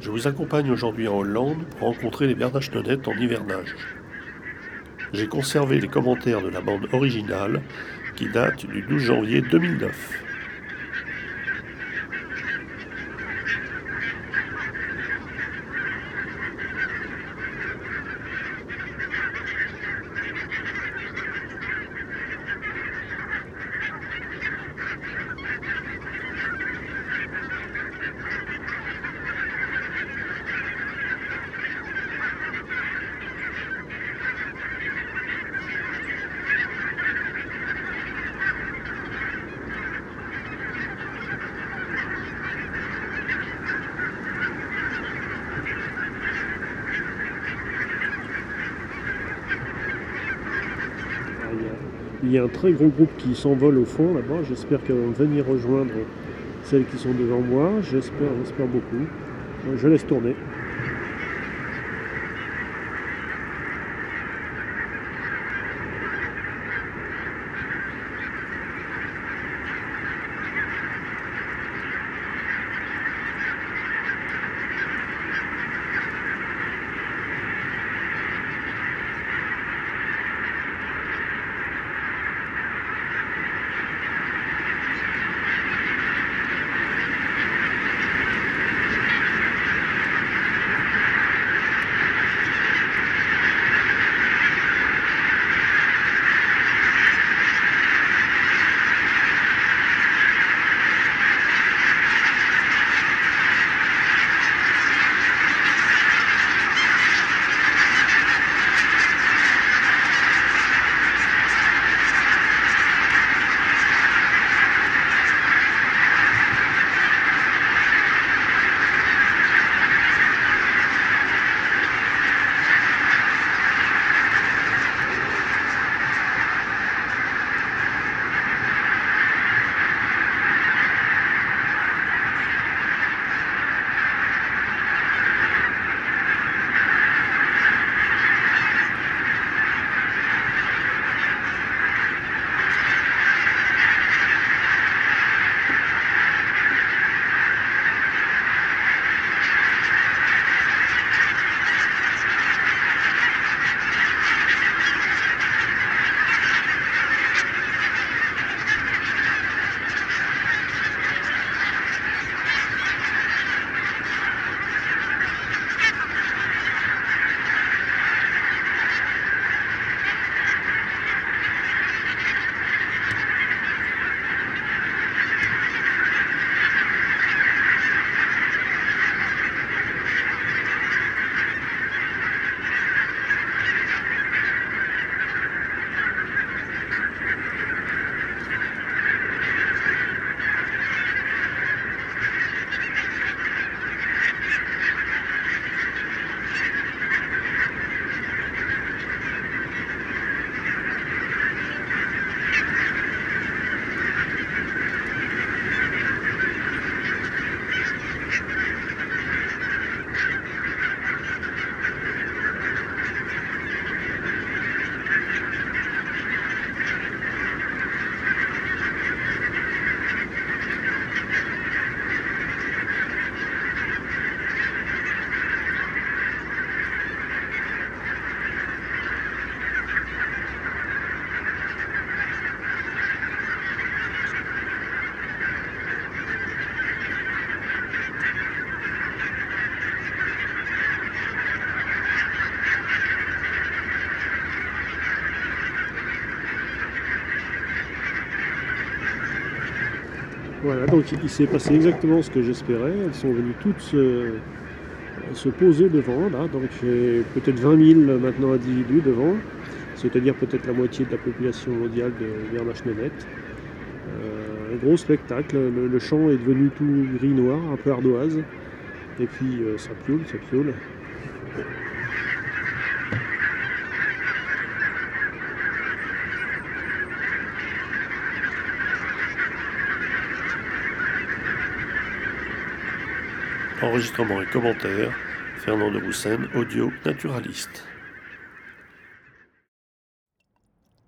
Je vous accompagne aujourd'hui en Hollande pour rencontrer les Bernachenonnettes en hivernage. J'ai conservé les commentaires de la bande originale qui date du 12 janvier 2009. Il y a un très gros groupe qui s'envole au fond là-bas. J'espère qu'elles vont venir rejoindre celles qui sont devant moi. J'espère, j'espère beaucoup. Je laisse tourner. Voilà, donc il s'est passé exactement ce que j'espérais. Elles sont venues toutes se, poser devant, là. Donc peut-être 20 000 maintenant individus devant, c'est-à-dire peut-être la moitié de la population mondiale de Vernach-Nénette. Euh, un gros spectacle, le, champ est devenu tout gris-noir, un peu ardoise. Et puis euh, ça pioule, ça pioule. Enregistrement et commentaires, Fernand de Roussen, audio naturaliste.